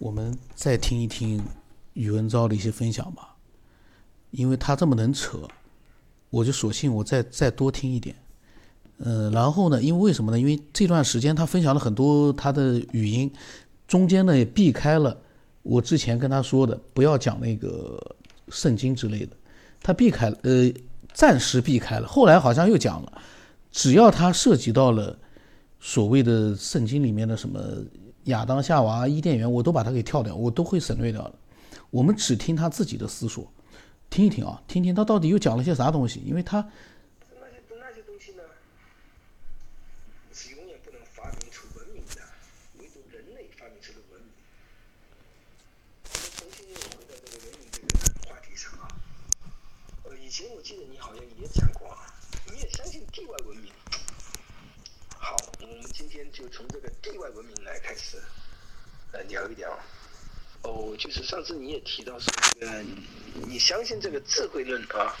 我们再听一听宇文昭的一些分享吧，因为他这么能扯，我就索性我再再多听一点。嗯，然后呢，因为为什么呢？因为这段时间他分享了很多他的语音，中间呢也避开了我之前跟他说的不要讲那个圣经之类的，他避开了，呃，暂时避开了。后来好像又讲了，只要他涉及到了所谓的圣经里面的什么。亚当、夏娃、伊甸园，我都把它给跳掉，我都会省略掉的。我们只听他自己的思索，听一听啊，听听他到底又讲了些啥东西，因为他。我们今天就从这个地外文明来开始，呃，聊一聊。哦，就是上次你也提到说这个，你相信这个智慧论啊？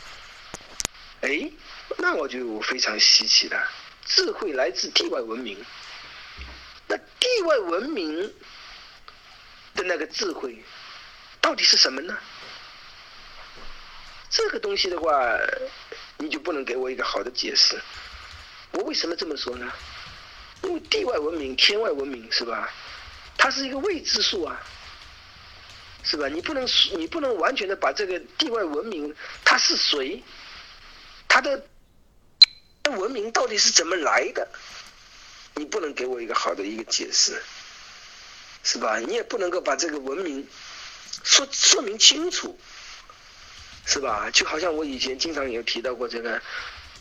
哎，那我就非常稀奇了。智慧来自地外文明，那地外文明的那个智慧到底是什么呢？这个东西的话，你就不能给我一个好的解释。我为什么这么说呢？因为地外文明、天外文明是吧？它是一个未知数啊，是吧？你不能你不能完全的把这个地外文明它是谁，它的文明到底是怎么来的？你不能给我一个好的一个解释，是吧？你也不能够把这个文明说说明清楚，是吧？就好像我以前经常有提到过这个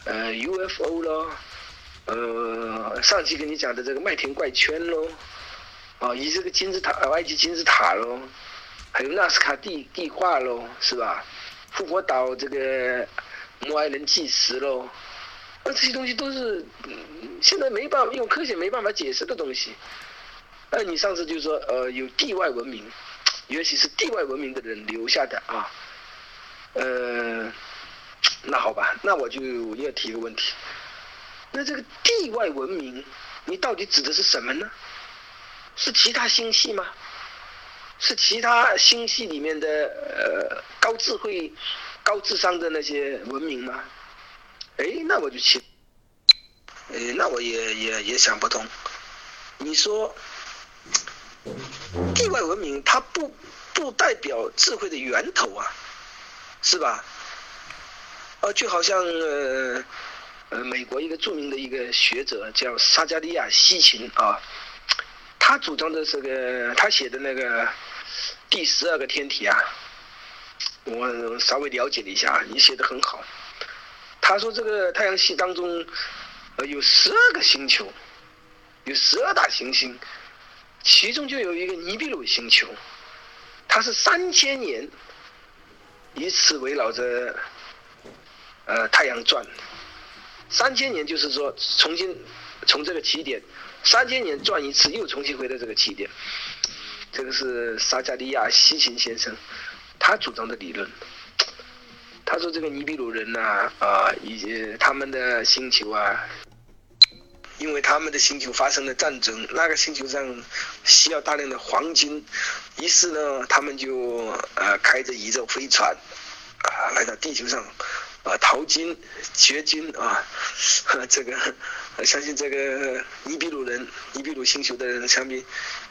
呃 UFO 咯。呃，上期跟你讲的这个麦田怪圈喽，啊，以这个金字塔，埃及金字塔喽，还有纳斯卡地地画喽，是吧？复活岛这个摩埃人计时喽，那这些东西都是现在没办法用科学没办法解释的东西。那你上次就说，呃，有地外文明，尤其是地外文明的人留下的啊，呃，那好吧，那我就要提个问题。那这个地外文明，你到底指的是什么呢？是其他星系吗？是其他星系里面的呃高智慧、高智商的那些文明吗？哎，那我就奇，哎，那我也也也想不通。你说地外文明，它不不代表智慧的源头啊，是吧？啊，就好像呃。呃，美国一个著名的一个学者叫沙加利亚西琴啊，他主张的这个，他写的那个第十二个天体啊，我稍微了解了一下，你写的很好。他说这个太阳系当中，呃，有十二个星球，有十二大行星，其中就有一个尼比鲁星球，它是三千年以此围绕着呃太阳转。三千年就是说，重新从这个起点，三千年转一次，又重新回到这个起点。这个是撒加利亚西琴先生他主张的理论。他说这个尼比鲁人呐，啊，以及他们的星球啊，因为他们的星球发生了战争，那个星球上需要大量的黄金，于是呢，他们就呃开着宇宙飞船啊来到地球上。啊，淘金掘金啊，这个我相信这个尼比鲁人、尼比鲁星球的人，相比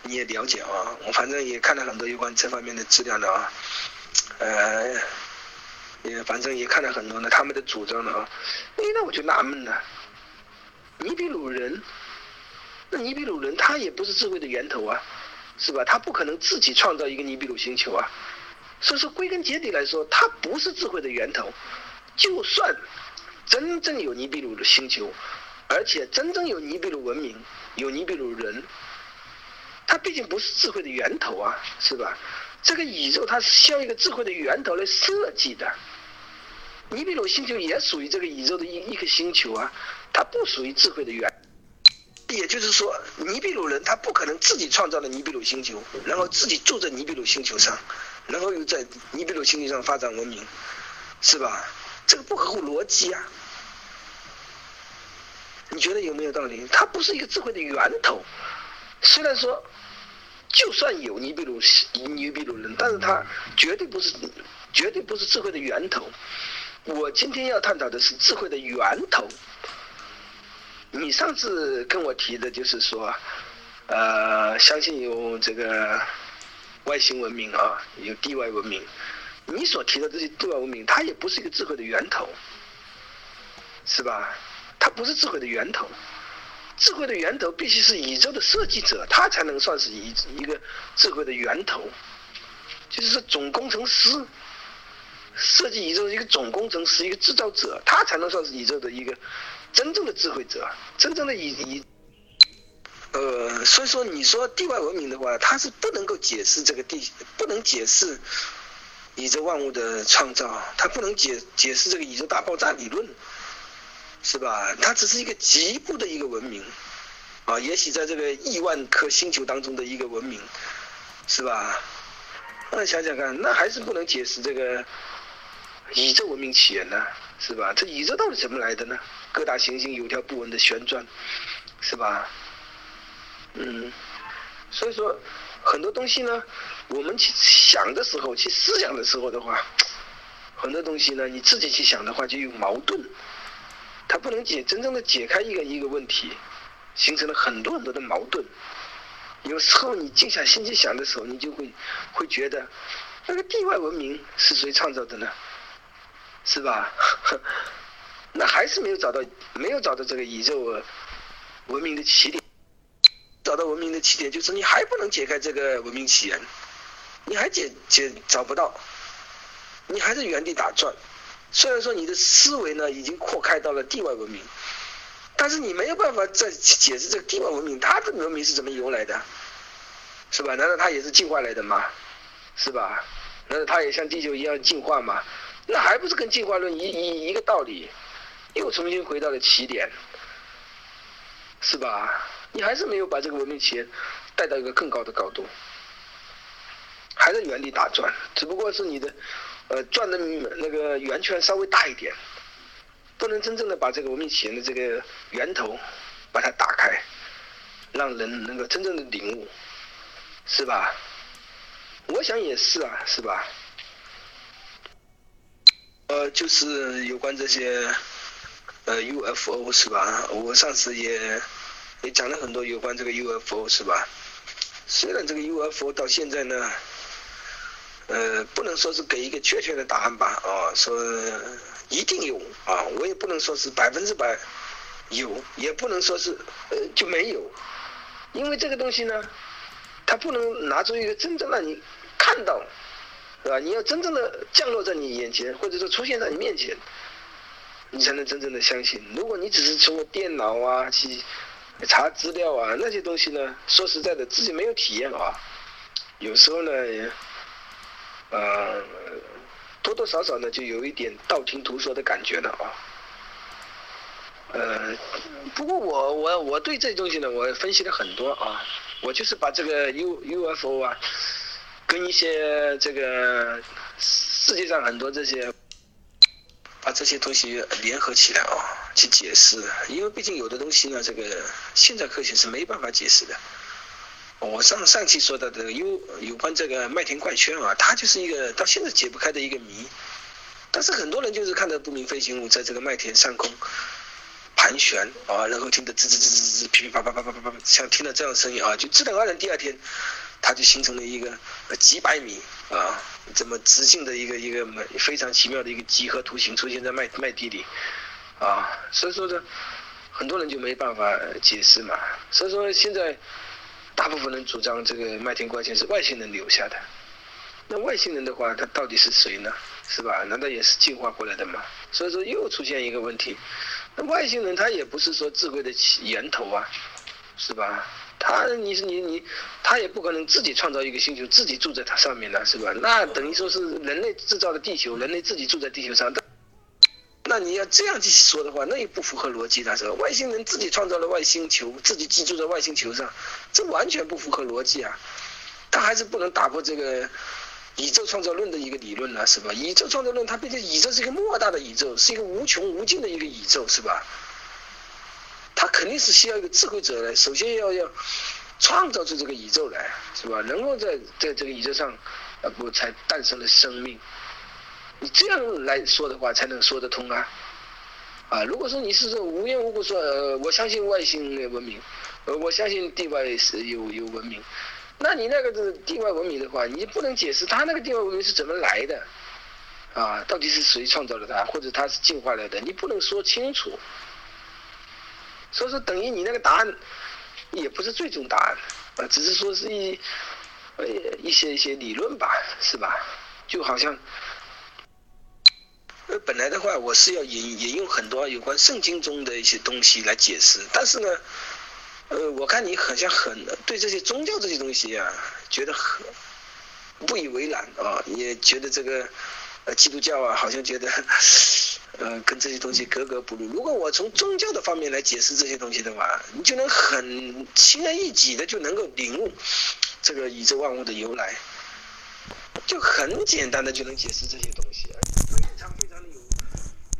你也了解啊。我反正也看了很多有关这方面的资料的啊，呃，也反正也看了很多的他们的主张的啊。哎，那我就纳闷了，尼比鲁人，那尼比鲁人他也不是智慧的源头啊，是吧？他不可能自己创造一个尼比鲁星球啊。所以说，归根结底来说，他不是智慧的源头。就算真正有尼比鲁的星球，而且真正有尼比鲁文明、有尼比鲁人，它毕竟不是智慧的源头啊，是吧？这个宇宙它是需要一个智慧的源头来设计的。尼比鲁星球也属于这个宇宙的一一个星球啊，它不属于智慧的源。也就是说，尼比鲁人他不可能自己创造了尼比鲁星球，然后自己住在尼比鲁星球上，然后又在尼比鲁星球上发展文明，是吧？这个不合乎逻辑啊！你觉得有没有道理？它不是一个智慧的源头。虽然说就算有，尼比如你比鲁人，但是它绝对不是绝对不是智慧的源头。我今天要探讨的是智慧的源头。你上次跟我提的就是说，呃，相信有这个外星文明啊，有地外文明。你所提的这些地外文明，它也不是一个智慧的源头，是吧？它不是智慧的源头。智慧的源头必须是宇宙的设计者，他才能算是一一个智慧的源头，就是说总工程师，设计宇宙的一个总工程师，一个制造者，他才能算是宇宙的一个真正的智慧者，真正的以以，呃，所以说你说地外文明的话，它是不能够解释这个地，不能解释宇宙万物的创造，它不能解解释这个宇宙大爆炸理论。是吧？它只是一个局部的一个文明，啊，也许在这个亿万颗星球当中的一个文明，是吧？那想想看，那还是不能解释这个宇宙文明起源呢，是吧？这宇宙到底怎么来的呢？各大行星有条不紊的旋转，是吧？嗯，所以说很多东西呢，我们去想的时候，去思想的时候的话，很多东西呢，你自己去想的话就有矛盾。它不能解真正的解开一个一个问题，形成了很多很多的矛盾。有时候你静下心去想的时候，你就会会觉得，那个地外文明是谁创造的呢？是吧？那还是没有找到，没有找到这个宇宙文明的起点。文明的起点，就是你还不能解开这个文明起源，你还解解找不到，你还是原地打转。虽然说你的思维呢已经扩开到了地外文明，但是你没有办法再解释这个地外文明它的文明是怎么由来的，是吧？难道它也是进化来的吗？是吧？难道它也像地球一样进化吗？那还不是跟进化论一一一个道理，又重新回到了起点，是吧？你还是没有把这个文明起源带到一个更高的高度，还在原地打转，只不过是你的。呃，转的那个圆圈稍微大一点，不能真正的把这个文明起源的这个源头把它打开，让人能够真正的领悟，是吧？我想也是啊，是吧？呃，就是有关这些呃 UFO 是吧？我上次也也讲了很多有关这个 UFO 是吧？虽然这个 UFO 到现在呢。呃，不能说是给一个确切的答案吧，啊，说一定有啊，我也不能说是百分之百有，也不能说是呃就没有，因为这个东西呢，它不能拿出一个真正让你看到，是吧？你要真正的降落在你眼前，或者说出现在你面前，你才能真正的相信。如果你只是通过电脑啊去查资料啊那些东西呢，说实在的，自己没有体验啊，有时候呢。呃，多多少少呢，就有一点道听途说的感觉了啊。呃，不过我我我对这东西呢，我分析了很多啊。我就是把这个 U UFO 啊，跟一些这个世界上很多这些，把这些东西联合起来啊，去解释。因为毕竟有的东西呢，这个现在科学是没办法解释的。我上上期说到的有有关这个麦田怪圈啊，它就是一个到现在解不开的一个谜。但是很多人就是看到不明飞行物在这个麦田上空盘旋啊，然后听得吱吱吱吱吱噼噼啪啪啪啪啪啪，像听到这样的声音啊，就自然而然第二天，它就形成了一个几百米啊这么直径的一个一个非常奇妙的一个几何图形出现在麦麦地里啊，所以说呢，很多人就没办法解释嘛。所以说现在。大部分人主张这个麦田怪圈是外星人留下的，那外星人的话，他到底是谁呢？是吧？难道也是进化过来的吗？所以说又出现一个问题，那外星人他也不是说智慧的源头啊，是吧？他你是你你，他也不可能自己创造一个星球，自己住在它上面的，是吧？那等于说是人类制造的地球，人类自己住在地球上。那你要这样去说的话，那也不符合逻辑的是吧？外星人自己创造了外星球，自己居住在外星球上，这完全不符合逻辑啊！他还是不能打破这个宇宙创造论的一个理论呢，是吧？宇宙创造论，它毕竟宇宙是一个莫大的宇宙，是一个无穷无尽的一个宇宙，是吧？肯定是需要一个智慧者来，首先要要创造出这个宇宙来，是吧？能够在在这个宇宙上，啊不才诞生了生命。你这样来说的话，才能说得通啊。啊，如果说你是说无缘无故说，呃，我相信外星的文明，呃，我相信地外是有有文明，那你那个是地外文明的话，你不能解释他那个地外文明是怎么来的，啊，到底是谁创造了它，或者它是进化来的，你不能说清楚。所以说，等于你那个答案也不是最终答案，啊，只是说是一呃一些一些理论吧，是吧？就好像。呃，本来的话，我是要引引用很多有关圣经中的一些东西来解释，但是呢，呃，我看你好像很对这些宗教这些东西啊，觉得很不以为然啊，也觉得这个基督教啊，好像觉得呃跟这些东西格格不入。如果我从宗教的方面来解释这些东西的话，你就能很轻而易举的就能够领悟这个宇宙万物的由来，就很简单的就能解释这些东西。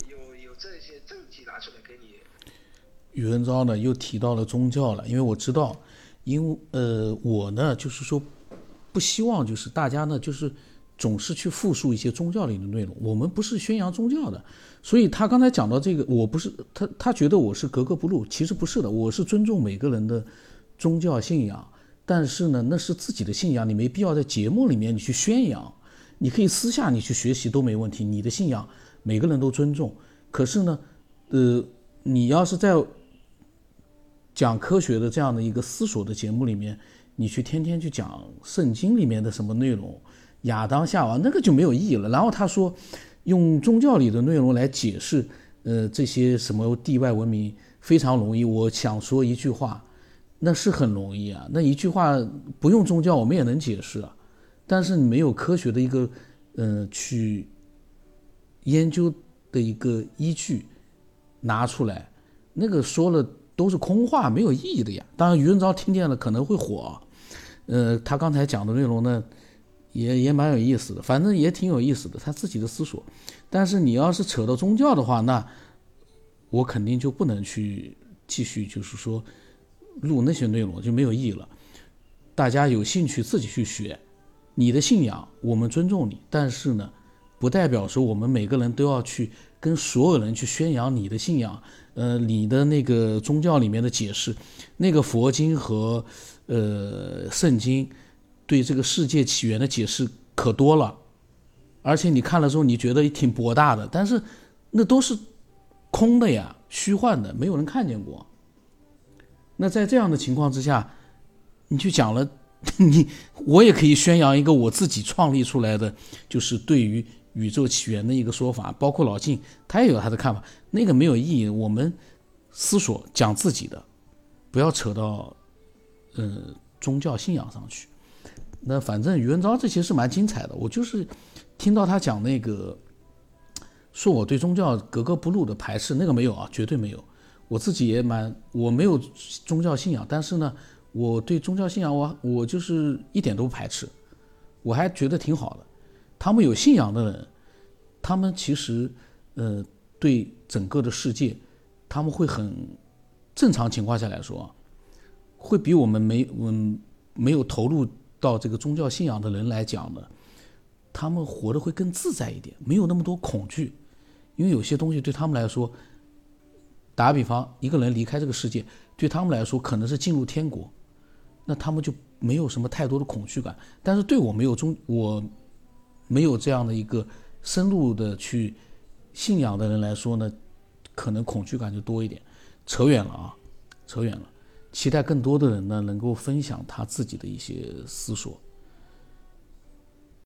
有有这些证据拿出来给你宇文昭呢又提到了宗教了，因为我知道，因呃我呢就是说，不希望就是大家呢就是总是去复述一些宗教里的内容，我们不是宣扬宗教的，所以他刚才讲到这个，我不是他他觉得我是格格不入，其实不是的，我是尊重每个人的宗教信仰，但是呢那是自己的信仰，你没必要在节目里面你去宣扬，你可以私下你去学习都没问题，你的信仰每个人都尊重，可是呢，呃你要是在讲科学的这样的一个思索的节目里面，你去天天去讲圣经里面的什么内容，亚当夏娃那个就没有意义了。然后他说，用宗教里的内容来解释，呃，这些什么地外文明非常容易。我想说一句话，那是很容易啊。那一句话不用宗教我们也能解释啊，但是你没有科学的一个，呃，去研究的一个依据拿出来，那个说了。都是空话，没有意义的呀。当然，余文昭听见了可能会火，呃，他刚才讲的内容呢，也也蛮有意思的，反正也挺有意思的，他自己的思索。但是你要是扯到宗教的话，那我肯定就不能去继续，就是说录那些内容就没有意义了。大家有兴趣自己去学，你的信仰我们尊重你，但是呢，不代表说我们每个人都要去跟所有人去宣扬你的信仰。呃，你的那个宗教里面的解释，那个佛经和呃圣经对这个世界起源的解释可多了，而且你看了之后，你觉得挺博大的，但是那都是空的呀，虚幻的，没有人看见过。那在这样的情况之下，你就讲了，你我也可以宣扬一个我自己创立出来的，就是对于。宇宙起源的一个说法，包括老晋，他也有他的看法，那个没有意义。我们思索讲自己的，不要扯到呃宗教信仰上去。那反正余文昭这些是蛮精彩的，我就是听到他讲那个，说我对宗教格格不入的排斥，那个没有啊，绝对没有。我自己也蛮，我没有宗教信仰，但是呢，我对宗教信仰，我我就是一点都不排斥，我还觉得挺好的。他们有信仰的人，他们其实，呃，对整个的世界，他们会很正常情况下来说，会比我们没嗯没有投入到这个宗教信仰的人来讲呢，他们活得会更自在一点，没有那么多恐惧，因为有些东西对他们来说，打比方，一个人离开这个世界，对他们来说可能是进入天国，那他们就没有什么太多的恐惧感，但是对我没有宗我。没有这样的一个深入的去信仰的人来说呢，可能恐惧感就多一点。扯远了啊，扯远了。期待更多的人呢能够分享他自己的一些思索。